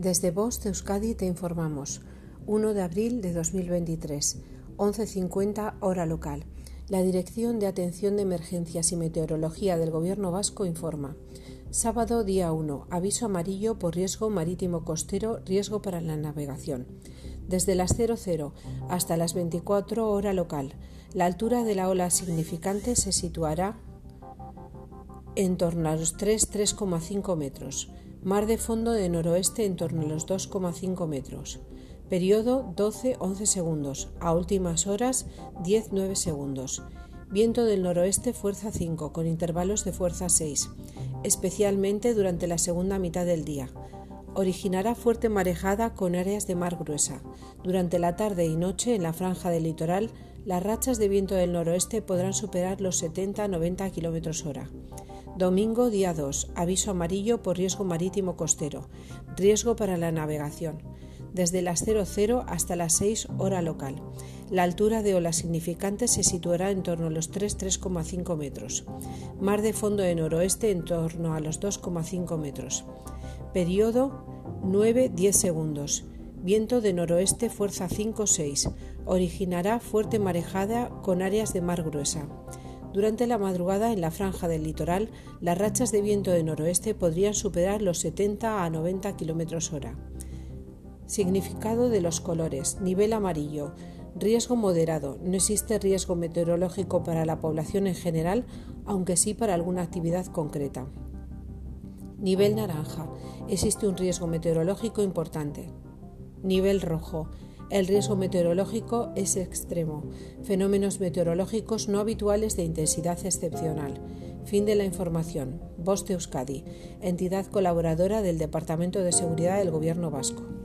Desde Voz de Euskadi te informamos. 1 de abril de 2023, 11.50 hora local. La Dirección de Atención de Emergencias y Meteorología del Gobierno Vasco informa. Sábado día 1. Aviso amarillo por riesgo marítimo costero, riesgo para la navegación. Desde las 00 hasta las 24 hora local. La altura de la ola significante se situará en torno a los 3-3,5 metros. Mar de fondo de noroeste en torno a los 2,5 metros. Periodo 12-11 segundos. A últimas horas 10-9 segundos. Viento del noroeste fuerza 5 con intervalos de fuerza 6, especialmente durante la segunda mitad del día. Originará fuerte marejada con áreas de mar gruesa. Durante la tarde y noche en la franja del litoral, las rachas de viento del noroeste podrán superar los 70-90 km hora. Domingo día 2. Aviso amarillo por riesgo marítimo costero. Riesgo para la navegación. Desde las 00 hasta las 6 hora local. La altura de ola significante se situará en torno a los 3-3,5 metros. Mar de fondo de noroeste en torno a los 2,5 metros. Periodo 9-10 segundos. Viento de noroeste fuerza 5-6. Originará fuerte marejada con áreas de mar gruesa. Durante la madrugada, en la franja del litoral, las rachas de viento de noroeste podrían superar los 70 a 90 km hora. Significado de los colores. Nivel amarillo. Riesgo moderado. No existe riesgo meteorológico para la población en general, aunque sí para alguna actividad concreta. Nivel naranja. Existe un riesgo meteorológico importante. Nivel rojo. El riesgo meteorológico es extremo. Fenómenos meteorológicos no habituales de intensidad excepcional. Fin de la información. Voz de Euskadi, entidad colaboradora del Departamento de Seguridad del Gobierno Vasco.